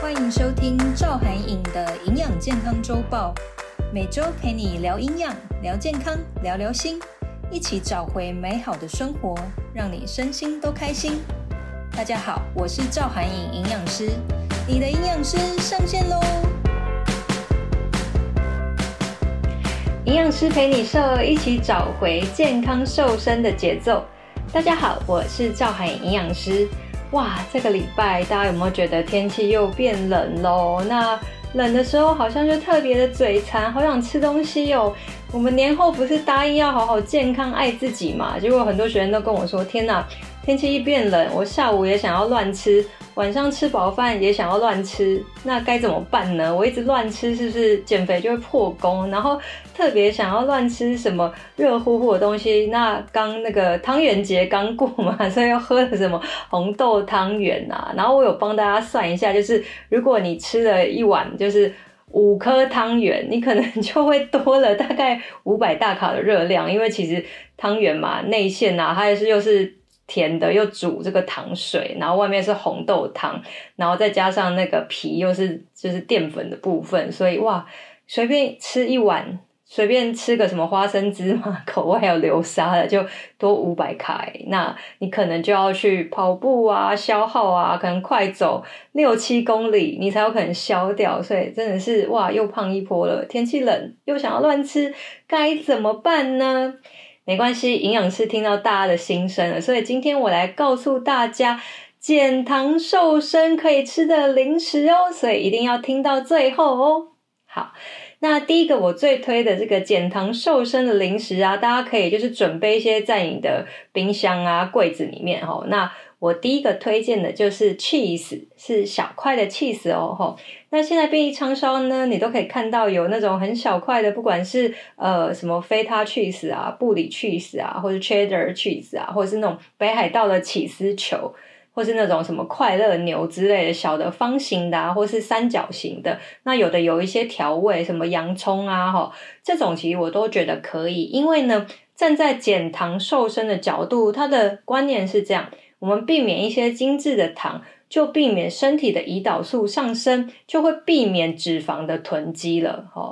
欢迎收听赵涵颖的营养健康周报，每周陪你聊营养、聊健康、聊聊心，一起找回美好的生活，让你身心都开心。大家好，我是赵涵颖营养师，你的营养师上线喽！营养师陪你瘦，一起找回健康瘦身的节奏。大家好，我是赵海营养师。哇，这个礼拜大家有没有觉得天气又变冷喽？那冷的时候好像就特别的嘴馋，好想吃东西哟。我们年后不是答应要好好健康爱自己嘛？结果很多学生都跟我说：“天哪，天气一变冷，我下午也想要乱吃。”晚上吃饱饭也想要乱吃，那该怎么办呢？我一直乱吃，是不是减肥就会破功？然后特别想要乱吃什么热乎乎的东西？那刚那个汤圆节刚过嘛，所以要喝了什么红豆汤圆啊？然后我有帮大家算一下，就是如果你吃了一碗就是五颗汤圆，你可能就会多了大概五百大卡的热量，因为其实汤圆嘛，内馅啊，它也是又是。甜的又煮这个糖水，然后外面是红豆汤，然后再加上那个皮又是就是淀粉的部分，所以哇，随便吃一碗，随便吃个什么花生芝麻口味还有流沙的，就多 五百卡。那你可能就要去跑步啊，消耗啊，可能快走六七公里，你才有可能消掉。所以真的是哇，又胖一波了。天气冷又想要乱吃，该怎么办呢？没关系，营养师听到大家的心声了，所以今天我来告诉大家减糖瘦身可以吃的零食哦，所以一定要听到最后哦。好，那第一个我最推的这个减糖瘦身的零食啊，大家可以就是准备一些在你的冰箱啊、柜子里面哦。那我第一个推荐的就是 cheese，是小块的 cheese 哦，吼。那现在便利超商呢，你都可以看到有那种很小块的，不管是呃什么菲塔 cheese 啊、布里 cheese 啊，或者 cheddar cheese 啊，或者是那种北海道的起司球，或是那种什么快乐牛之类的小的方形的啊，或是三角形的。那有的有一些调味，什么洋葱啊，吼，这种其实我都觉得可以，因为呢，站在减糖瘦身的角度，它的观念是这样。我们避免一些精致的糖，就避免身体的胰岛素上升，就会避免脂肪的囤积了，哦。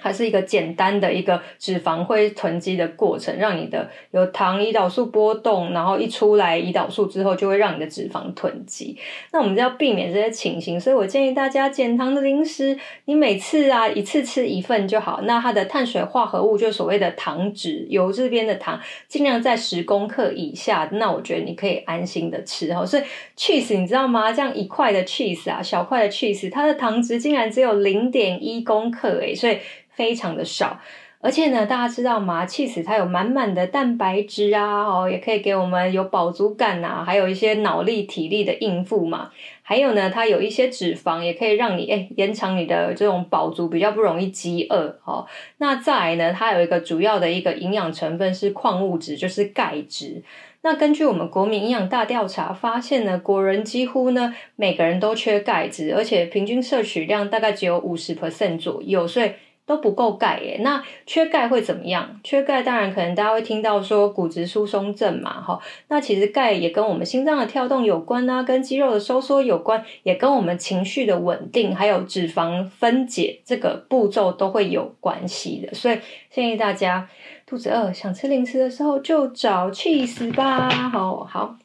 还是一个简单的一个脂肪会囤积的过程，让你的有糖胰岛素波动，然后一出来胰岛素之后，就会让你的脂肪囤积。那我们就要避免这些情形，所以我建议大家减糖的零食，你每次啊一次吃一份就好。那它的碳水化合物就所谓的糖脂，油这边的糖尽量在十公克以下。那我觉得你可以安心的吃哦。所以 cheese 你知道吗？这样一块的 cheese 啊，小块的 cheese，它的糖值竟然只有零点一公克诶，所以。非常的少，而且呢，大家知道吗？cheese 它有满满的蛋白质啊，哦，也可以给我们有饱足感啊，还有一些脑力、体力的应付嘛。还有呢，它有一些脂肪，也可以让你诶延长你的这种饱足，比较不容易饥饿哦。那再来呢，它有一个主要的一个营养成分是矿物质，就是钙质。那根据我们国民营养大调查发现呢，国人几乎呢每个人都缺钙质，而且平均摄取量大概只有五十 percent 左右，所以。都不够钙耶，那缺钙会怎么样？缺钙当然可能大家会听到说骨质疏松症嘛，哈，那其实钙也跟我们心脏的跳动有关啊，跟肌肉的收缩有关，也跟我们情绪的稳定，还有脂肪分解这个步骤都会有关系的。所以建议大家肚子饿想吃零食的时候就找 cheese 吧，好好。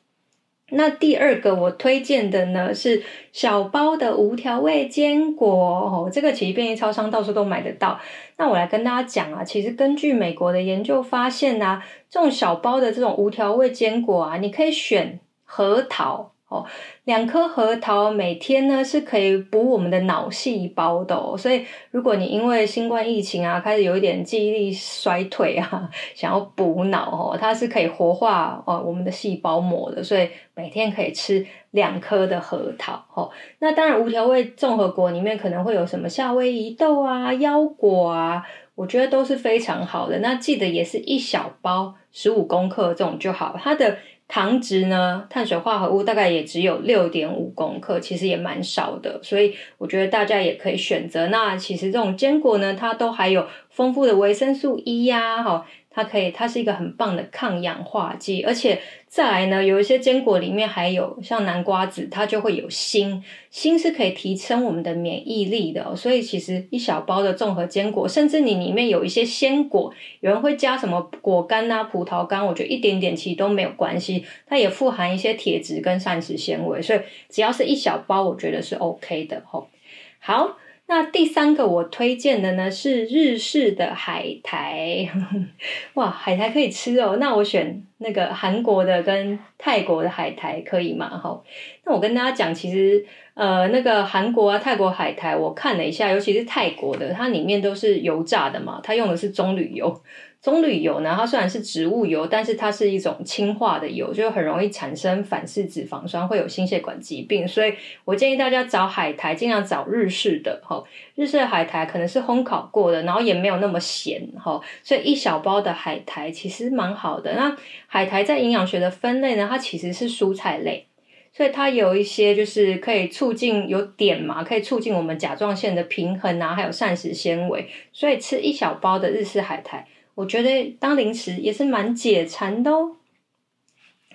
那第二个我推荐的呢是小包的无调味坚果哦，这个其实便利超商到处都买得到。那我来跟大家讲啊，其实根据美国的研究发现啊，这种小包的这种无调味坚果啊，你可以选核桃。哦，两颗核桃每天呢是可以补我们的脑细胞的，所以如果你因为新冠疫情啊开始有一点记忆力衰退啊，想要补脑哦，它是可以活化哦我们的细胞膜的，所以每天可以吃两颗的核桃哦。那当然无调味综合果里面可能会有什么夏威夷豆啊、腰果啊，我觉得都是非常好的。那记得也是一小包十五公克这种就好，它的。糖值呢，碳水化合物大概也只有六点五公克，其实也蛮少的，所以我觉得大家也可以选择。那其实这种坚果呢，它都还有丰富的维生素 E 呀，哈，它可以，它是一个很棒的抗氧化剂，而且再来呢，有一些坚果里面还有像南瓜子，它就会有锌，锌是可以提升我们的免疫力的。所以其实一小包的综合坚果，甚至你里面有一些鲜果，有人会加什么果干啊、葡萄干，我觉得一点点其实都没有关系，它也富含一些铁质跟膳食纤维，所以只要是一小包，我觉得是 OK 的吼。好。那第三个我推荐的呢是日式的海苔，哇，海苔可以吃哦。那我选那个韩国的跟泰国的海苔可以吗？哈，那我跟大家讲，其实呃那个韩国啊、泰国海苔，我看了一下，尤其是泰国的，它里面都是油炸的嘛，它用的是棕榈油。棕榈油呢，它虽然是植物油，但是它是一种氢化的油，就很容易产生反式脂肪酸，会有心血管疾病。所以我建议大家找海苔，尽量找日式的哈。日式的海苔可能是烘烤过的，然后也没有那么咸哈。所以一小包的海苔其实蛮好的。那海苔在营养学的分类呢，它其实是蔬菜类，所以它有一些就是可以促进有碘嘛，可以促进我们甲状腺的平衡啊，还有膳食纤维。所以吃一小包的日式海苔。我觉得当零食也是蛮解馋的哦。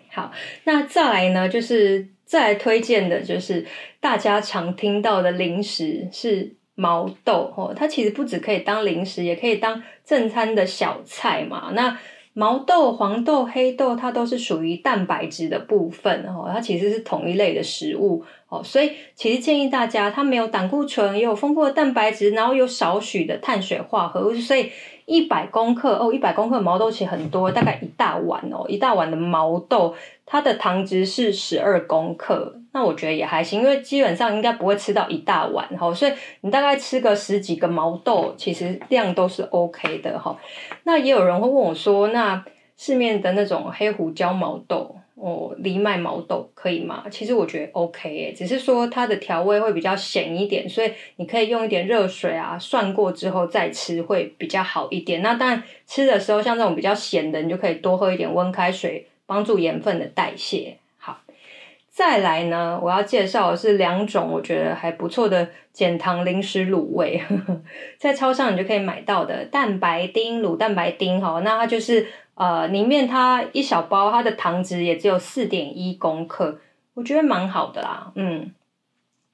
好，那再来呢，就是再来推荐的，就是大家常听到的零食是毛豆哦。它其实不只可以当零食，也可以当正餐的小菜嘛。那毛豆、黄豆、黑豆，它都是属于蛋白质的部分哦。它其实是同一类的食物哦，所以其实建议大家，它没有胆固醇，也有丰富的蛋白质，然后有少许的碳水化合物，所以。一百公克哦，一百公克毛豆其实很多，大概一大碗哦，一大碗的毛豆，它的糖值是十二公克，那我觉得也还行，因为基本上应该不会吃到一大碗哈，所以你大概吃个十几个毛豆，其实量都是 OK 的哈。那也有人会问我说，那市面的那种黑胡椒毛豆？哦，藜麦毛豆可以吗？其实我觉得 OK 诶，只是说它的调味会比较咸一点，所以你可以用一点热水啊，涮过之后再吃会比较好一点。那但吃的时候，像这种比较咸的，你就可以多喝一点温开水，帮助盐分的代谢。好，再来呢，我要介绍的是两种我觉得还不错的减糖零食卤味，在超商你就可以买到的蛋白丁卤蛋白丁哈，那它就是。呃，里面它一小包，它的糖值也只有四点一公克，我觉得蛮好的啦，嗯，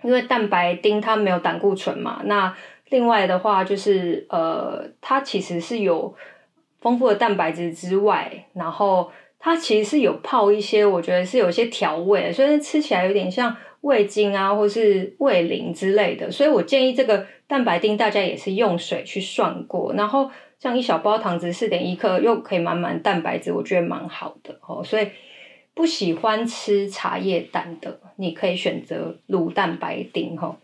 因为蛋白丁它没有胆固醇嘛，那另外的话就是呃，它其实是有丰富的蛋白质之外，然后它其实是有泡一些，我觉得是有一些调味，所以吃起来有点像味精啊，或是味淋之类的，所以我建议这个蛋白丁大家也是用水去涮过，然后。像一小包糖值四点一克，又可以满满蛋白质，我觉得蛮好的哦。所以不喜欢吃茶叶蛋的，你可以选择卤蛋白丁哦。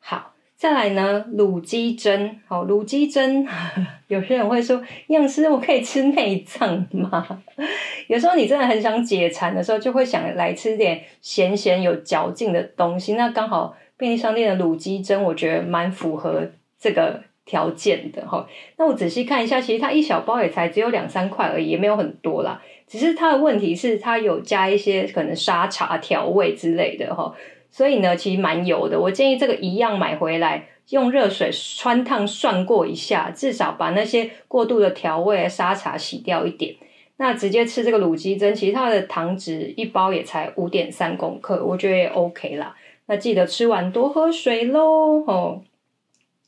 好，再来呢，卤鸡胗。好，卤鸡胗，有些人会说，营养师，我可以吃内脏吗？有时候你真的很想解馋的时候，就会想来吃点咸咸有嚼劲的东西。那刚好便利商店的卤鸡胗，我觉得蛮符合这个。条件的哈，那我仔细看一下，其实它一小包也才只有两三块而已，也没有很多啦。只是它的问题是，它有加一些可能沙茶调味之类的哈，所以呢，其实蛮油的。我建议这个一样买回来，用热水穿烫涮过一下，至少把那些过度的调味沙茶洗掉一点。那直接吃这个卤鸡胗，其实它的糖值一包也才五点三公克，我觉得也 OK 啦。那记得吃完多喝水喽，哦。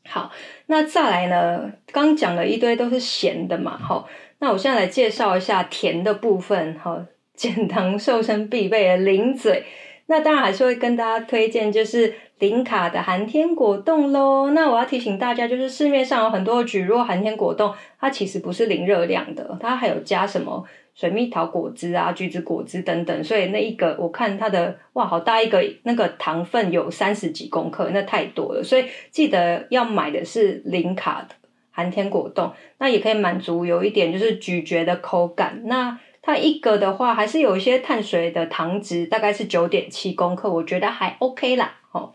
好，那再来呢？刚讲了一堆都是咸的嘛，好，那我现在来介绍一下甜的部分，哈，减糖瘦身必备的零嘴。那当然还是会跟大家推荐，就是零卡的寒天果冻喽。那我要提醒大家，就是市面上有很多蒟蒻寒天果冻，它其实不是零热量的，它还有加什么？水蜜桃果汁啊，橘子果汁等等，所以那一个我看它的哇，好大一个，那个糖分有三十几公克，那太多了，所以记得要买的是零卡的寒天果冻，那也可以满足有一点就是咀嚼的口感。那它一个的话还是有一些碳水的糖值，大概是九点七公克，我觉得还 OK 啦。哦，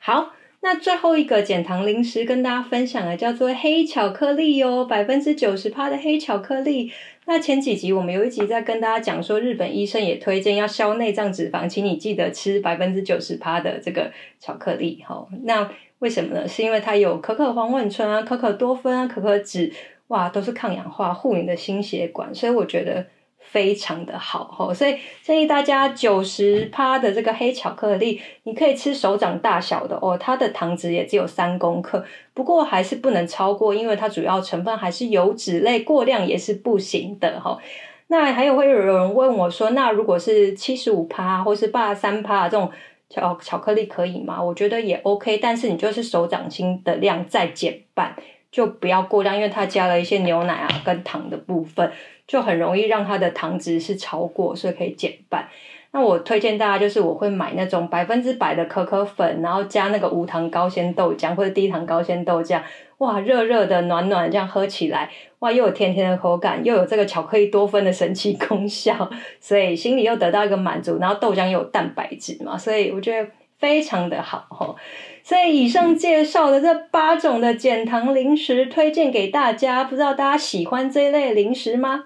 好。那最后一个减糖零食跟大家分享的叫做黑巧克力哦，百分之九十趴的黑巧克力。那前几集我们有一集在跟大家讲说，日本医生也推荐要消内脏脂肪，请你记得吃百分之九十趴的这个巧克力。哈，那为什么呢？是因为它有可可黄烷醇啊、可可多酚啊、可可脂。哇，都是抗氧化、护你的心血管，所以我觉得非常的好吼。所以建议大家九十趴的这个黑巧克力，你可以吃手掌大小的哦，它的糖值也只有三公克，不过还是不能超过，因为它主要成分还是油脂类，过量也是不行的吼。那还有会有人问我说，那如果是七十五趴或是八十三趴这种巧巧克力可以吗？我觉得也 OK，但是你就是手掌心的量再减半，就不要过量，因为它加了一些牛奶啊跟糖的部分，就很容易让它的糖值是超过，所以可以减半。那我推荐大家就是我会买那种百分之百的可可粉，然后加那个无糖高纤豆浆或者低糖高纤豆浆，哇，热热的暖暖这样喝起来，哇，又有甜甜的口感，又有这个巧克力多酚的神奇功效，所以心里又得到一个满足，然后豆浆又有蛋白质嘛，所以我觉得非常的好。所以以上介绍的这八种的减糖零食推荐给大家，不知道大家喜欢这一类零食吗？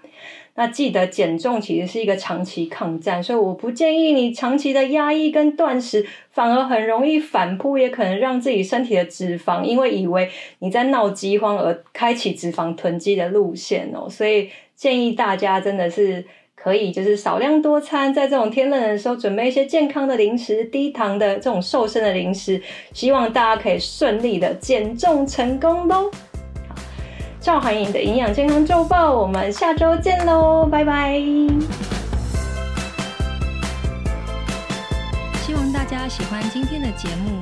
那记得减重其实是一个长期抗战，所以我不建议你长期的压抑跟断食，反而很容易反扑，也可能让自己身体的脂肪因为以为你在闹饥荒而开启脂肪囤积的路线哦。所以建议大家真的是可以就是少量多餐，在这种天冷的时候准备一些健康的零食，低糖的这种瘦身的零食，希望大家可以顺利的减重成功喽。赵函颖的营养健康周报，我们下周见喽，拜拜！希望大家喜欢今天的节目。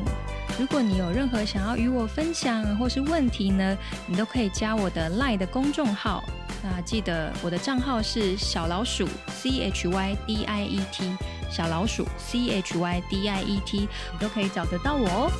如果你有任何想要与我分享或是问题呢，你都可以加我的 LINE 的公众号。那记得我的账号是小老鼠 C H Y D I E T，小老鼠 C H Y D I E T，你都可以找得到我哦。